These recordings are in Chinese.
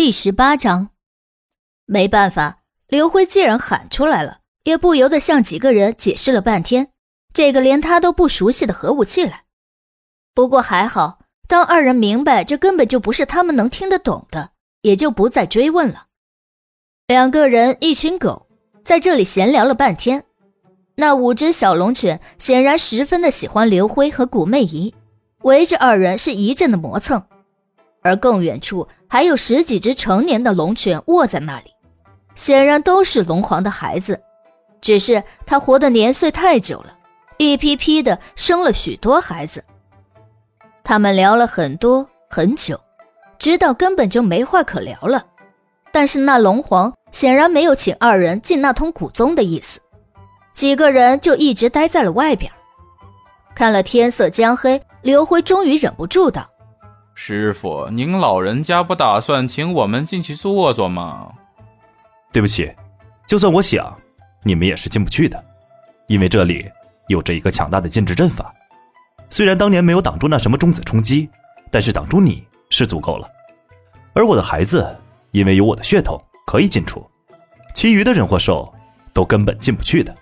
第十八章，没办法，刘辉既然喊出来了，也不由得向几个人解释了半天这个连他都不熟悉的核武器来。不过还好，当二人明白这根本就不是他们能听得懂的，也就不再追问了。两个人一群狗在这里闲聊了半天，那五只小龙犬显然十分的喜欢刘辉和古媚姨，围着二人是一阵的磨蹭。而更远处还有十几只成年的龙犬卧在那里，显然都是龙皇的孩子，只是他活的年岁太久了，一批批的生了许多孩子。他们聊了很多很久，直到根本就没话可聊了。但是那龙皇显然没有请二人进那通古宗的意思，几个人就一直待在了外边。看了天色将黑，刘辉终于忍不住道。师傅，您老人家不打算请我们进去坐坐吗？对不起，就算我想，你们也是进不去的，因为这里有着一个强大的禁制阵法。虽然当年没有挡住那什么中子冲击，但是挡住你是足够了。而我的孩子，因为有我的血统，可以进出，其余的人或兽都根本进不去的。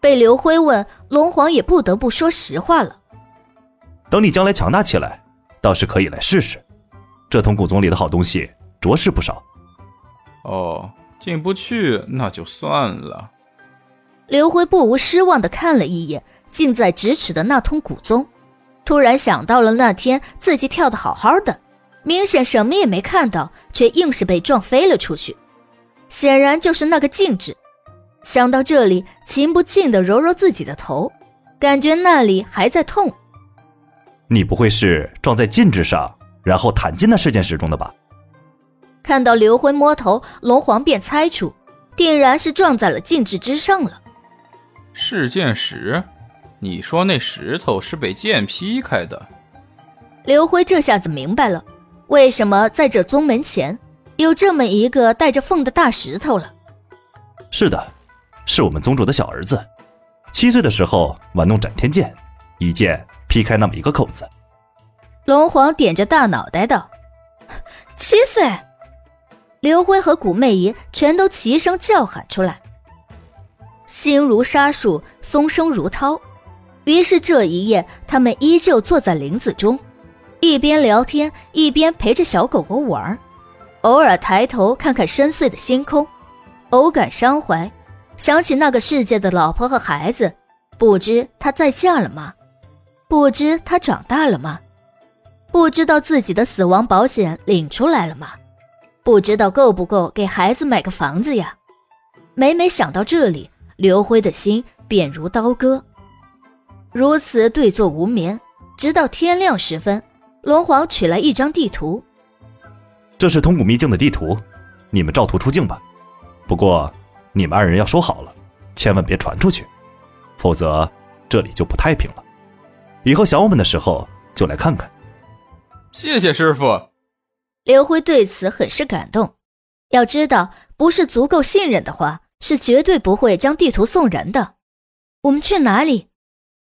被刘辉问，龙皇也不得不说实话了。等你将来强大起来。倒是可以来试试，这通古宗里的好东西着实不少。哦，进不去那就算了。刘辉不无失望的看了一眼近在咫尺的那通古宗，突然想到了那天自己跳的好好的，明显什么也没看到，却硬是被撞飞了出去，显然就是那个禁止。想到这里，情不禁的揉揉自己的头，感觉那里还在痛。你不会是撞在禁制上，然后弹进那事件石中的吧？看到刘辉摸头，龙皇便猜出，定然是撞在了禁制之上了。事件石？你说那石头是被剑劈开的？刘辉这下子明白了，为什么在这宗门前有这么一个带着缝的大石头了。是的，是我们宗主的小儿子，七岁的时候玩弄斩天剑，一剑。劈开那么一个口子，龙皇点着大脑袋道：“七岁。”刘辉和古媚姨全都齐声叫喊出来。心如沙树，松声如涛。于是这一夜，他们依旧坐在林子中，一边聊天，一边陪着小狗狗玩，偶尔抬头看看深邃的星空，偶感伤怀，想起那个世界的老婆和孩子，不知她再嫁了吗？不知他长大了吗？不知道自己的死亡保险领出来了吗？不知道够不够给孩子买个房子呀？每每想到这里，刘辉的心便如刀割。如此对坐无眠，直到天亮时分，龙皇取来一张地图。这是通古秘境的地图，你们照图出境吧。不过，你们二人要说好了，千万别传出去，否则这里就不太平了。以后想我们的时候就来看看。谢谢师傅。刘辉对此很是感动。要知道，不是足够信任的话，是绝对不会将地图送人的。我们去哪里？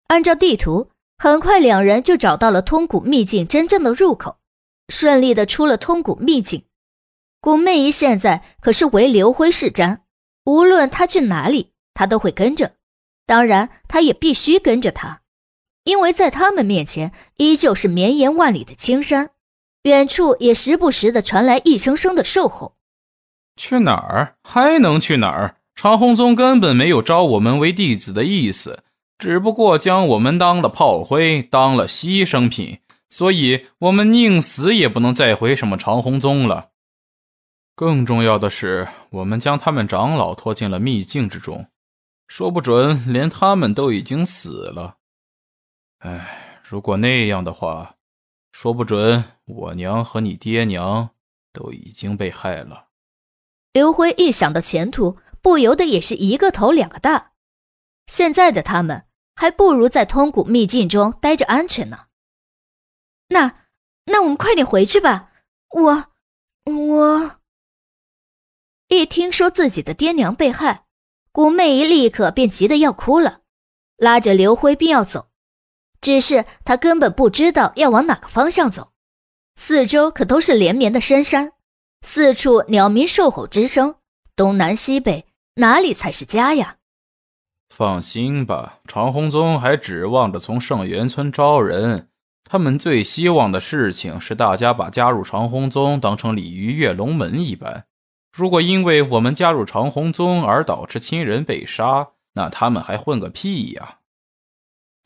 按照地图，很快两人就找到了通古秘境真正的入口，顺利的出了通古秘境。古媚姨现在可是唯刘辉是瞻，无论他去哪里，他都会跟着。当然，他也必须跟着他。因为在他们面前，依旧是绵延万里的青山，远处也时不时的传来一声声的兽吼。去哪儿？还能去哪儿？长虹宗根本没有招我们为弟子的意思，只不过将我们当了炮灰，当了牺牲品，所以我们宁死也不能再回什么长虹宗了。更重要的是，我们将他们长老拖进了秘境之中，说不准连他们都已经死了。哎，如果那样的话，说不准我娘和你爹娘都已经被害了。刘辉一想到前途，不由得也是一个头两个大。现在的他们还不如在通古秘境中待着安全呢。那，那我们快点回去吧。我，我……一听说自己的爹娘被害，古媚姨立刻便急得要哭了，拉着刘辉便要走。只是他根本不知道要往哪个方向走，四周可都是连绵的深山，四处鸟鸣兽吼之声，东南西北哪里才是家呀？放心吧，长虹宗还指望着从圣元村招人。他们最希望的事情是大家把加入长虹宗当成鲤鱼跃龙门一般。如果因为我们加入长虹宗而导致亲人被杀，那他们还混个屁呀！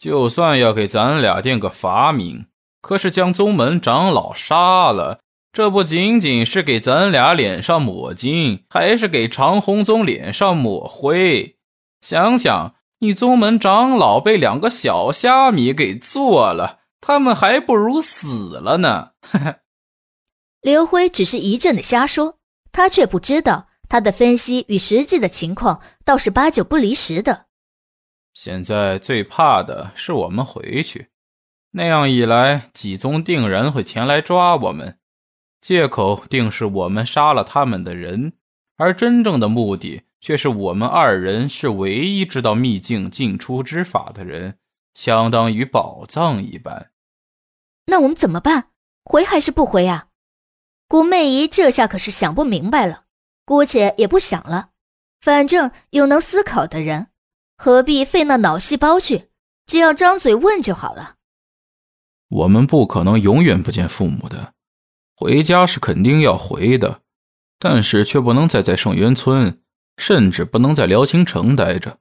就算要给咱俩定个罚名，可是将宗门长老杀了，这不仅仅是给咱俩脸上抹金，还是给长虹宗脸上抹灰。想想，你宗门长老被两个小虾米给做了。他们还不如死了呢！刘辉只是一阵的瞎说，他却不知道他的分析与实际的情况倒是八九不离十的。现在最怕的是我们回去，那样一来，几宗定然会前来抓我们，借口定是我们杀了他们的人，而真正的目的却是我们二人是唯一知道秘境进出之法的人，相当于宝藏一般。那我们怎么办？回还是不回啊？古媚姨这下可是想不明白了，姑且也不想了，反正有能思考的人，何必费那脑细胞去？只要张嘴问就好了。我们不可能永远不见父母的，回家是肯定要回的，但是却不能再在圣元村，甚至不能在辽清城待着。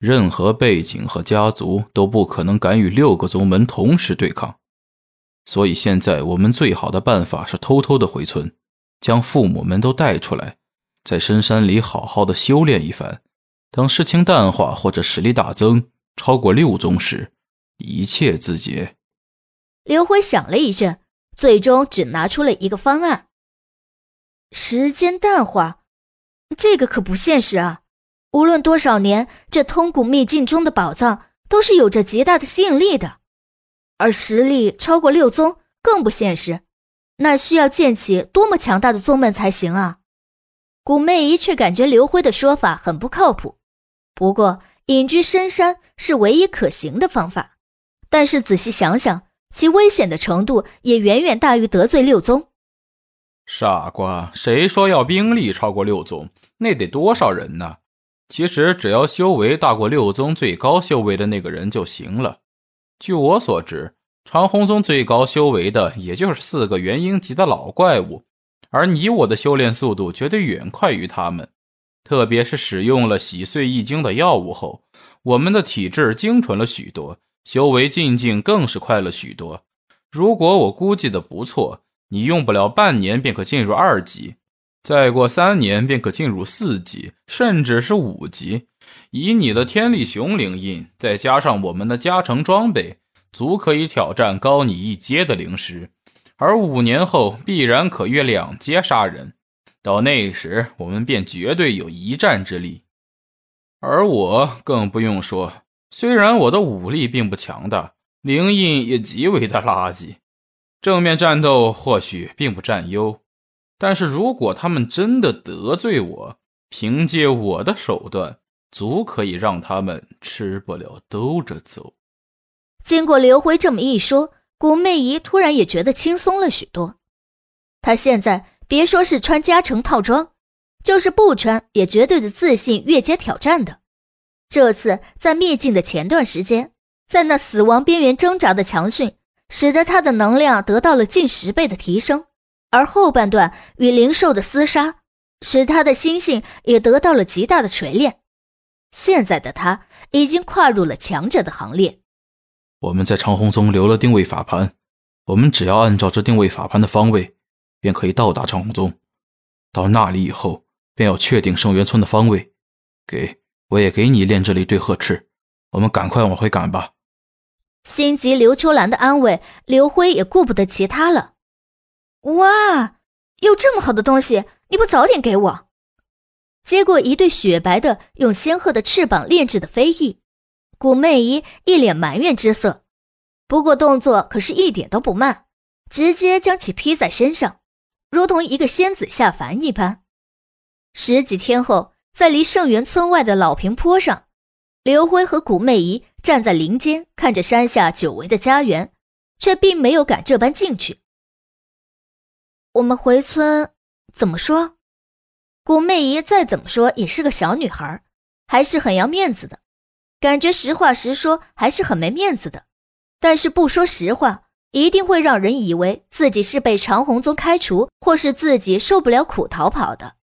任何背景和家族都不可能敢与六个宗门同时对抗。所以现在我们最好的办法是偷偷的回村，将父母们都带出来，在深山里好好的修炼一番。等事情淡化或者实力大增，超过六宗时，一切自结。刘辉想了一阵，最终只拿出了一个方案：时间淡化，这个可不现实啊！无论多少年，这通古秘境中的宝藏都是有着极大的吸引力的。而实力超过六宗更不现实，那需要建起多么强大的宗门才行啊！古媚姨却感觉刘辉的说法很不靠谱。不过隐居深山是唯一可行的方法，但是仔细想想，其危险的程度也远远大于得罪六宗。傻瓜，谁说要兵力超过六宗？那得多少人呢？其实只要修为大过六宗最高修为的那个人就行了。据我所知，长虹宗最高修为的也就是四个元婴级的老怪物，而你我的修炼速度绝对远快于他们。特别是使用了洗碎易经的药物后，我们的体质精纯了许多，修为进境更是快了许多。如果我估计的不错，你用不了半年便可进入二级，再过三年便可进入四级，甚至是五级。以你的天力雄灵印，再加上我们的加成装备，足可以挑战高你一阶的灵师。而五年后必然可越两阶杀人，到那时我们便绝对有一战之力。而我更不用说，虽然我的武力并不强大，灵印也极为的垃圾，正面战斗或许并不占优，但是如果他们真的得罪我，凭借我的手段。足可以让他们吃不了兜着走。经过刘辉这么一说，古媚姨突然也觉得轻松了许多。她现在别说是穿加成套装，就是不穿也绝对的自信越阶挑战的。这次在灭境的前段时间，在那死亡边缘挣扎的强训，使得他的能量得到了近十倍的提升，而后半段与灵兽的厮杀，使他的心性也得到了极大的锤炼。现在的他已经跨入了强者的行列。我们在长虹宗留了定位法盘，我们只要按照这定位法盘的方位，便可以到达长虹宗。到那里以后，便要确定圣元村的方位。给，我也给你炼制了一对鹤翅。我们赶快往回赶吧。心急刘秋兰的安慰，刘辉也顾不得其他了。哇，有这么好的东西，你不早点给我？接过一对雪白的、用仙鹤的翅膀炼制的飞翼，古媚姨一脸埋怨之色，不过动作可是一点都不慢，直接将其披在身上，如同一个仙子下凡一般。十几天后，在离圣元村外的老平坡上，刘辉和古媚姨站在林间，看着山下久违的家园，却并没有敢这般进去。我们回村怎么说？古媚姨再怎么说也是个小女孩，还是很要面子的。感觉实话实说还是很没面子的。但是不说实话，一定会让人以为自己是被长虹宗开除，或是自己受不了苦逃跑的。